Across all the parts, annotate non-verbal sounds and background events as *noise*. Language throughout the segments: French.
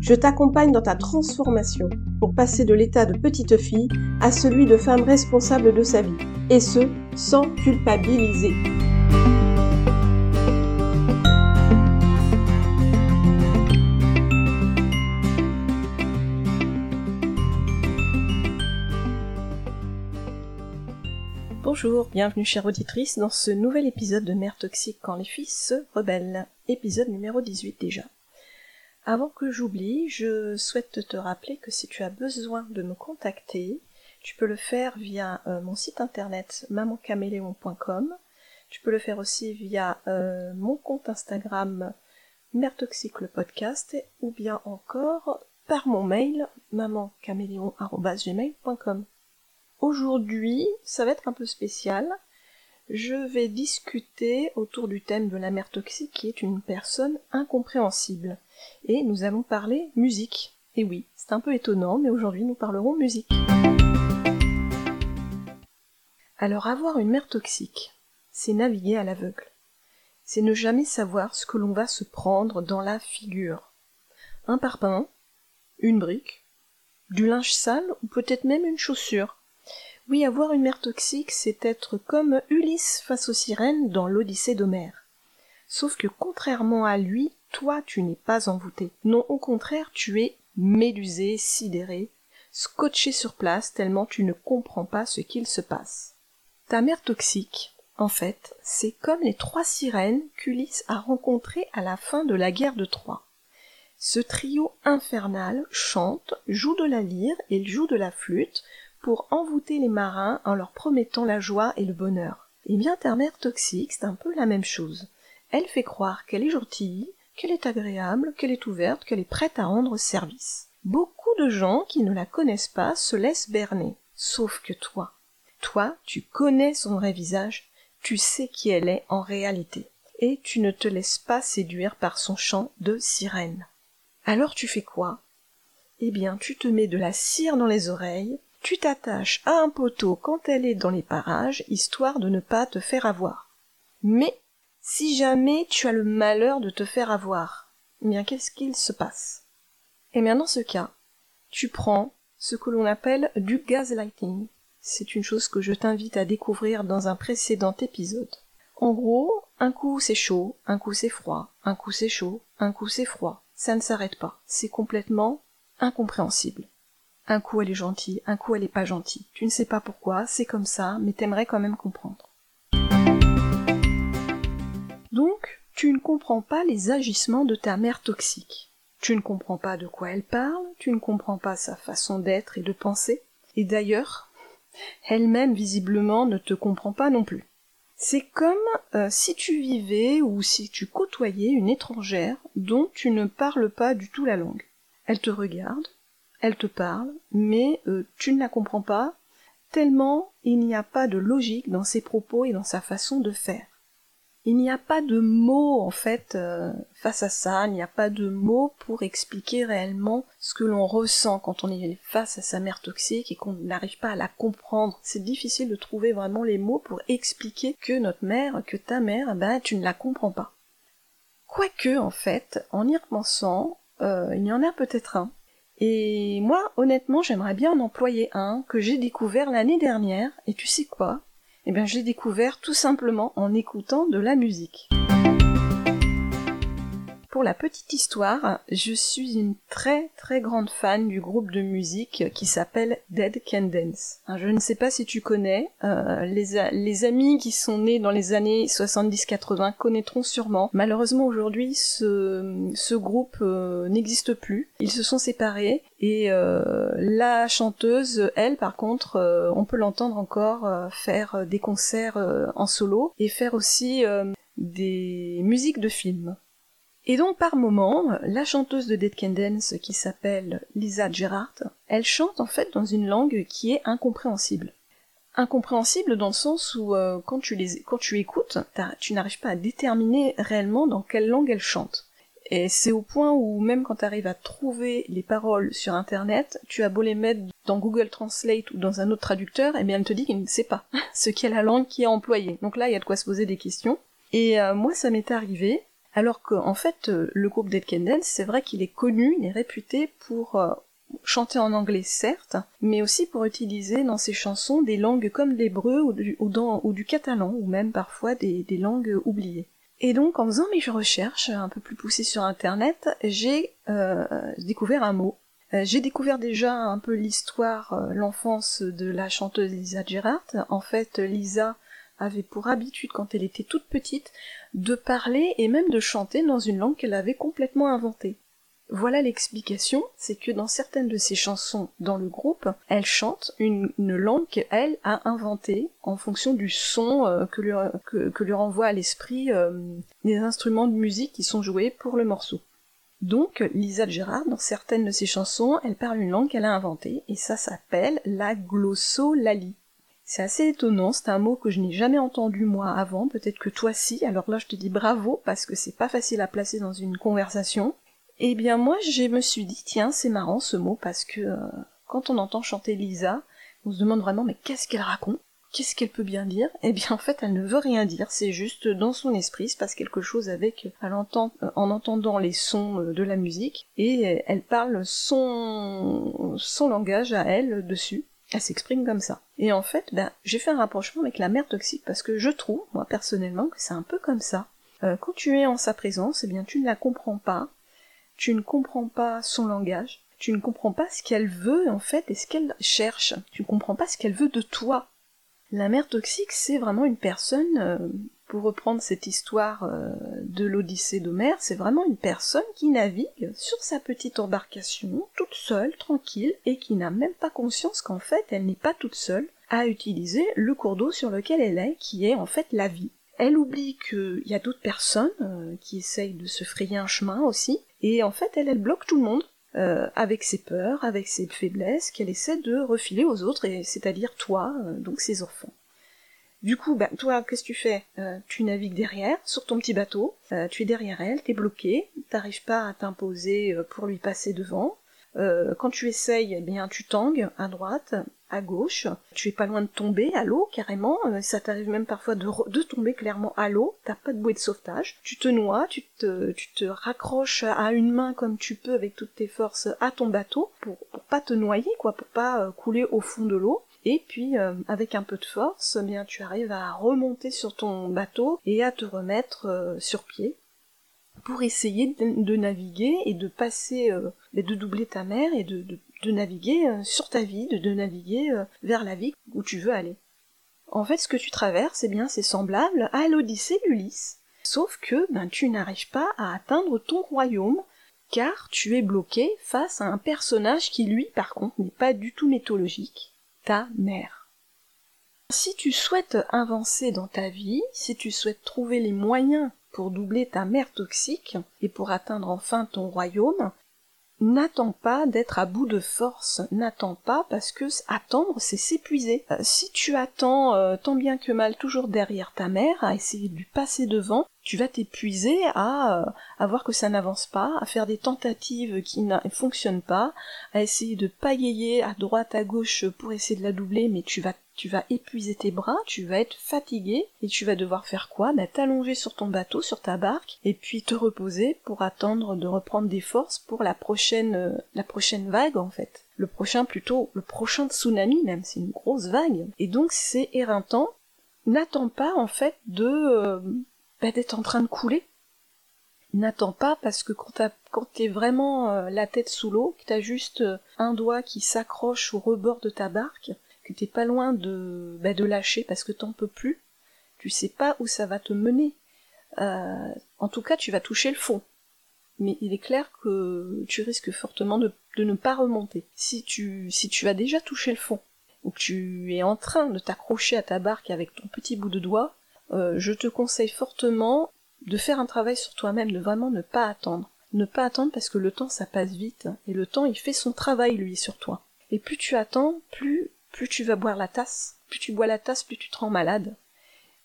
Je t'accompagne dans ta transformation pour passer de l'état de petite fille à celui de femme responsable de sa vie, et ce, sans culpabiliser. Bonjour, bienvenue chère auditrice dans ce nouvel épisode de Mère toxique quand les filles se rebellent, épisode numéro 18 déjà. Avant que j'oublie, je souhaite te rappeler que si tu as besoin de me contacter, tu peux le faire via euh, mon site internet mamancaméléon.com. Tu peux le faire aussi via euh, mon compte Instagram Mère Toxique le podcast ou bien encore par mon mail mamancaméléon.gmail.com. Aujourd'hui, ça va être un peu spécial. Je vais discuter autour du thème de la mère toxique qui est une personne incompréhensible. Et nous allons parler musique. Et oui, c'est un peu étonnant, mais aujourd'hui nous parlerons musique. Alors avoir une mère toxique, c'est naviguer à l'aveugle. C'est ne jamais savoir ce que l'on va se prendre dans la figure. Un parpaing, une brique, du linge sale ou peut-être même une chaussure. Oui, avoir une mère toxique, c'est être comme Ulysse face aux sirènes dans l'Odyssée d'Homère. Sauf que contrairement à lui, toi tu n'es pas envoûté. Non, au contraire, tu es médusé, sidéré, scotché sur place tellement tu ne comprends pas ce qu'il se passe. Ta mère toxique, en fait, c'est comme les trois sirènes qu'Ulysse a rencontrées à la fin de la guerre de Troie. Ce trio infernal chante, joue de la lyre et joue de la flûte pour envoûter les marins en leur promettant la joie et le bonheur. Eh bien, ta mère toxique, c'est un peu la même chose. Elle fait croire qu'elle est gentille, qu'elle est agréable, qu'elle est ouverte, qu'elle est prête à rendre service. Beaucoup de gens qui ne la connaissent pas se laissent berner. Sauf que toi, toi, tu connais son vrai visage, tu sais qui elle est en réalité, et tu ne te laisses pas séduire par son chant de sirène. Alors tu fais quoi? Eh bien, tu te mets de la cire dans les oreilles, tu t'attaches à un poteau quand elle est dans les parages, histoire de ne pas te faire avoir. Mais si jamais tu as le malheur de te faire avoir, eh bien qu'est-ce qu'il se passe? Eh bien dans ce cas, tu prends ce que l'on appelle du gaslighting c'est une chose que je t'invite à découvrir dans un précédent épisode. En gros, un coup c'est chaud, un coup c'est froid, un coup c'est chaud, un coup c'est froid. Ça ne s'arrête pas. C'est complètement incompréhensible. Un coup elle est gentille, un coup elle est pas gentille. Tu ne sais pas pourquoi, c'est comme ça, mais t'aimerais quand même comprendre. Donc, tu ne comprends pas les agissements de ta mère toxique. Tu ne comprends pas de quoi elle parle, tu ne comprends pas sa façon d'être et de penser. Et d'ailleurs, *laughs* elle-même visiblement ne te comprend pas non plus. C'est comme euh, si tu vivais ou si tu côtoyais une étrangère dont tu ne parles pas du tout la langue. Elle te regarde, elle te parle, mais euh, tu ne la comprends pas, tellement il n'y a pas de logique dans ses propos et dans sa façon de faire il n'y a pas de mots en fait euh, face à ça, il n'y a pas de mots pour expliquer réellement ce que l'on ressent quand on est face à sa mère toxique et qu'on n'arrive pas à la comprendre. C'est difficile de trouver vraiment les mots pour expliquer que notre mère, que ta mère, ben tu ne la comprends pas. Quoique en fait, en y repensant, euh, il y en a peut-être un. Et moi, honnêtement, j'aimerais bien en employer un que j'ai découvert l'année dernière, et tu sais quoi? Eh bien, j'ai découvert tout simplement en écoutant de la musique. Pour la petite histoire, je suis une très très grande fan du groupe de musique qui s'appelle Dead Can Dance. Hein, je ne sais pas si tu connais, euh, les, amis qui sont nés dans les années 70-80 connaîtront sûrement. Malheureusement aujourd'hui ce, groupe euh, n'existe plus. Ils se sont séparés et euh, la chanteuse, elle par contre, on peut l'entendre encore faire des concerts en solo et faire aussi des musiques de films. Et donc par moment, la chanteuse de Dead qui s'appelle Lisa Gerhardt, elle chante en fait dans une langue qui est incompréhensible. incompréhensibles dans le sens où euh, quand tu les quand tu écoutes, tu n'arrives pas à déterminer réellement dans quelle langue elles chantent. Et c'est au point où même quand tu arrives à trouver les paroles sur internet, tu as beau les mettre dans Google Translate ou dans un autre traducteur, et eh bien elle te dit qu'il ne sait pas *laughs* ce qu'est la langue qui est employée. Donc là, il y a de quoi se poser des questions. Et euh, moi, ça m'est arrivé, alors qu'en fait, euh, le groupe Dead c'est vrai qu'il est connu, il est réputé pour euh, chanter en anglais certes, mais aussi pour utiliser dans ses chansons des langues comme l'hébreu ou, du, catalan, ou même parfois des, langues oubliées. Et donc, en faisant mes recherches un peu plus poussées sur Internet, j'ai découvert un mot. j'ai découvert déjà un peu l'histoire, l'enfance de la chanteuse Lisa Gerrard. En fait, Lisa avait pour habitude, quand elle était toute petite, de parler et même de chanter dans une langue qu'elle avait complètement inventée. Voilà l'explication, c'est que dans certaines de ses chansons dans le groupe, elle chante une, langue qu'elle a inventée en fonction du son euh, que, lui, renvoie à l'esprit euh, des instruments de musique qui sont joués pour le morceau. Donc, Lisa Gérard, dans certaines de ses chansons, elle parle une langue qu'elle a inventée, et ça s'appelle la glossolalie. C'est assez étonnant, c'est un mot que je n'ai jamais entendu moi avant, peut-être que toi si, alors là je te dis bravo parce que c'est pas facile à placer dans une conversation. Eh bien moi je me suis dit tiens c'est marrant ce mot parce que euh, quand on entend chanter Lisa, on se demande vraiment mais qu'est-ce qu'elle raconte? Qu'est-ce qu'elle peut bien dire? Eh bien en fait elle ne veut rien dire, c'est juste dans son esprit, se passe quelque chose avec elle entend, euh, en entendant les sons euh, de la musique et elle parle son, son langage à elle dessus. Elle s'exprime comme ça. Et en fait, ben, j'ai fait un rapprochement avec la mère toxique parce que je trouve, moi personnellement, que c'est un peu comme ça. Euh, quand tu es en sa présence, eh bien tu ne la comprends pas, tu ne comprends pas son langage, tu ne comprends pas ce qu'elle veut en fait et ce qu'elle cherche, tu ne comprends pas ce qu'elle veut de toi. La mère toxique, c'est vraiment une personne euh, pour reprendre cette histoire euh, de l'Odyssée d'Homère, c'est vraiment une personne qui navigue sur sa petite embarcation, toute seule, tranquille, et qui n'a même pas conscience qu'en fait elle n'est pas toute seule à utiliser le cours d'eau sur lequel elle est, qui est en fait la vie. Elle oublie qu'il y a d'autres personnes euh, qui essayent de se frayer un chemin aussi, et en fait elle, elle bloque tout le monde, euh, avec ses peurs, avec ses faiblesses, qu'elle essaie de refiler aux autres, et c'est-à-dire toi, donc ses enfants. Du coup, bah, toi, qu'est-ce que tu fais? Euh, Tu navigues derrière, sur ton petit bateau, euh, tu es derrière elle, t'es bloqué, t'arrives pas à t'imposer euh, pour lui passer devant. quand tu essayes, eh bien, tu tangues à droite, à gauche, tu es pas loin de tomber à l'eau carrément, ça t'arrive même parfois de, de, tomber clairement à l'eau, t'as pas de bouée de sauvetage, tu te noies, tu te, raccroches à une main comme tu peux avec toutes tes forces à ton bateau pour, pour pas te noyer quoi, pour pas couler au fond de l'eau, et puis euh, avec un peu de force, eh bien tu arrives à remonter sur ton bateau et à te remettre euh, sur pied pour essayer de, naviguer et de passer, euh, de doubler ta mer et de, naviguer sur ta vie, de, naviguer vers la vie où tu veux aller. En fait, ce que tu traverses, eh bien, c'est semblable à l'Odyssée d'Ulysse, sauf que ben, tu n'arrives pas à atteindre ton royaume, car tu es bloqué face à un personnage qui, lui, par contre, n'est pas du tout mythologique, ta mère. Si tu souhaites avancer dans ta vie, si tu souhaites trouver les moyens pour doubler ta mère toxique et pour atteindre enfin ton royaume, n'attends pas d'être à bout de force, n'attends pas parce que attendre c'est s'épuiser. Euh, si tu attends euh, tant bien que mal toujours derrière ta mère à essayer de lui passer devant, tu vas t'épuiser à, euh, à voir que ça n'avance pas, à faire des tentatives qui ne fonctionnent pas, à essayer de pagayer à droite, à gauche pour essayer de la doubler, mais tu vas tu vas épuiser tes bras, tu vas être fatigué, et tu vas devoir faire quoi? Bah, T'allonger sur ton bateau, sur ta barque, et puis te reposer pour attendre de reprendre des forces pour la prochaine, euh, la prochaine vague en fait. Le prochain plutôt, le prochain tsunami même, c'est une grosse vague. Et donc c'est éreintant. N'attends pas en fait de euh, d'être en train de couler. N'attends pas parce que quand, quand t'es vraiment euh, la tête sous l'eau, que t'as juste euh, un doigt qui s'accroche au rebord de ta barque, que t'es pas loin de, bah, de lâcher parce que t'en peux plus, tu sais pas où ça va te mener. Euh, en tout cas, tu vas toucher le fond. Mais il est clair que tu risques fortement de, de ne pas remonter. Si tu, si tu as déjà touché le fond, ou que tu es en train de t'accrocher à ta barque avec ton petit bout de doigt, euh, je te conseille fortement de faire un travail sur toi-même, de vraiment ne pas attendre. Ne pas attendre parce que le temps ça passe vite, et le temps il fait son travail lui sur toi. Et plus tu attends, plus plus tu vas boire la tasse. Plus tu bois la tasse, plus tu te rends malade.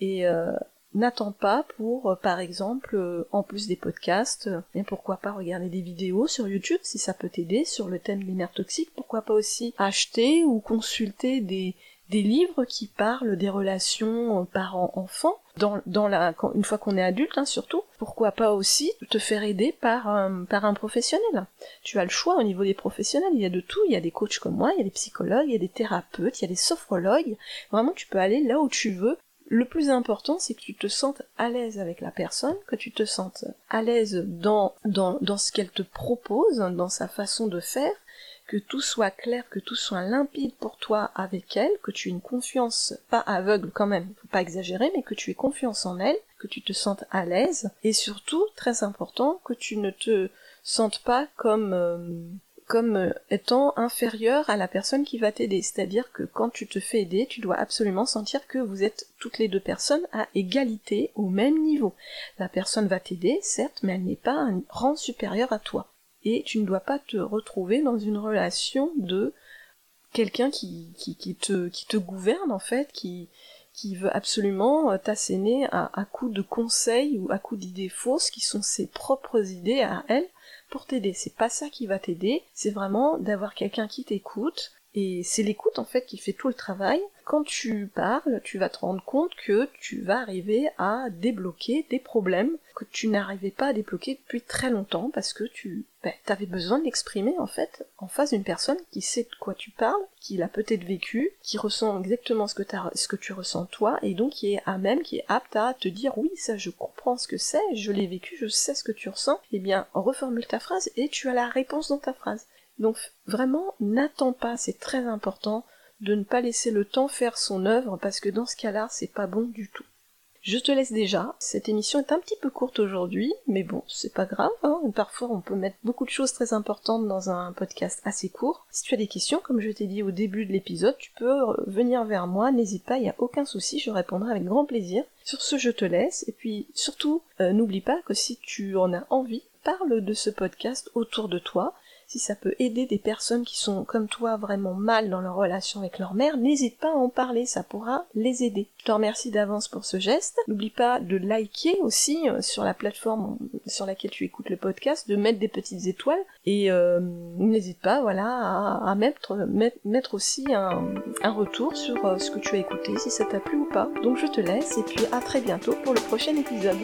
Et euh, n'attends pas pour, euh, par exemple, en plus des podcasts, et pourquoi pas regarder des vidéos sur YouTube si ça peut t'aider sur le thème des mères toxiques. Pourquoi pas aussi acheter ou consulter des, des livres qui parlent des relations parents-enfants dans, dans la, une fois qu'on est adulte, hein, surtout. Pourquoi pas aussi te faire aider par un, par un professionnel. Tu as le choix au niveau des professionnels. Il y a de tout. Il y a des coachs comme moi, il y a des psychologues, il y a des thérapeutes, il y a des sophrologues. Vraiment, tu peux aller là où tu veux. Le plus important, c'est que tu te sentes à l'aise avec la personne, que tu te sentes à l'aise dans, dans, dans ce qu'elle te propose, dans sa façon de faire, que tout soit clair, que tout soit limpide pour toi avec elle, que tu aies une confiance, pas aveugle quand même, faut pas exagérer, mais que tu aies confiance en elle, que tu te sentes à l'aise, et surtout, très important, que tu ne te sentes pas comme euh, comme euh, étant inférieur à la personne qui va t'aider. C'est-à-dire que quand tu te fais aider, tu dois absolument sentir que vous êtes toutes les deux personnes à égalité, au même niveau. La personne va t'aider, certes, mais elle n'est pas un rang supérieur à toi et tu ne dois pas te retrouver dans une relation de quelqu'un qui, te, gouverne en fait, qui, qui veut absolument euh, t'asséner à, à coups de conseils ou à coups d'idées fausses qui sont ses propres idées à elle pour t'aider. C'est pas ça qui va t'aider, c'est vraiment d'avoir quelqu'un qui t'écoute, et c'est l'écoute en fait qui fait tout le travail. Quand tu parles, tu vas te rendre compte que tu vas arriver à débloquer des problèmes que tu n'arrivais pas à débloquer depuis très longtemps parce que tu ben, avais besoin de l'exprimer en fait en face d'une personne qui sait de quoi tu parles, qui l'a peut-être vécu, qui ressent exactement ce que, ce que tu ressens toi et donc qui est à même, qui est apte à te dire oui ça je comprends ce que c'est, je l'ai vécu, je sais ce que tu ressens, eh bien reformule ta phrase et tu as la réponse dans ta phrase. Donc vraiment, n'attends pas, c'est très important de ne pas laisser le temps faire son œuvre parce que dans ce cas-là, c'est pas bon du tout. Je te laisse déjà. Cette émission est un petit peu courte aujourd'hui, mais bon, c'est pas grave. Hein. Parfois, on peut mettre beaucoup de choses très importantes dans un podcast assez court. Si tu as des questions, comme je t'ai dit au début de l'épisode, tu peux venir vers moi. N'hésite pas, il n'y a aucun souci, je répondrai avec grand plaisir. Sur ce, je te laisse. Et puis, surtout, euh, n'oublie pas que si tu en as envie, parle de ce podcast autour de toi si ça peut aider des personnes qui sont comme toi vraiment mal dans leur relation avec leur mère, n'hésite pas à en parler, ça pourra les aider. Je te remercie d'avance pour ce geste. N'oublie pas de liker aussi euh, sur la plateforme sur laquelle tu écoutes le podcast, de mettre des petites étoiles et euh, n'hésite pas voilà à, mettre, aussi un, un retour sur euh, ce que tu as écouté, si ça t'a plu ou pas. Donc je te laisse et puis à très bientôt pour le prochain épisode.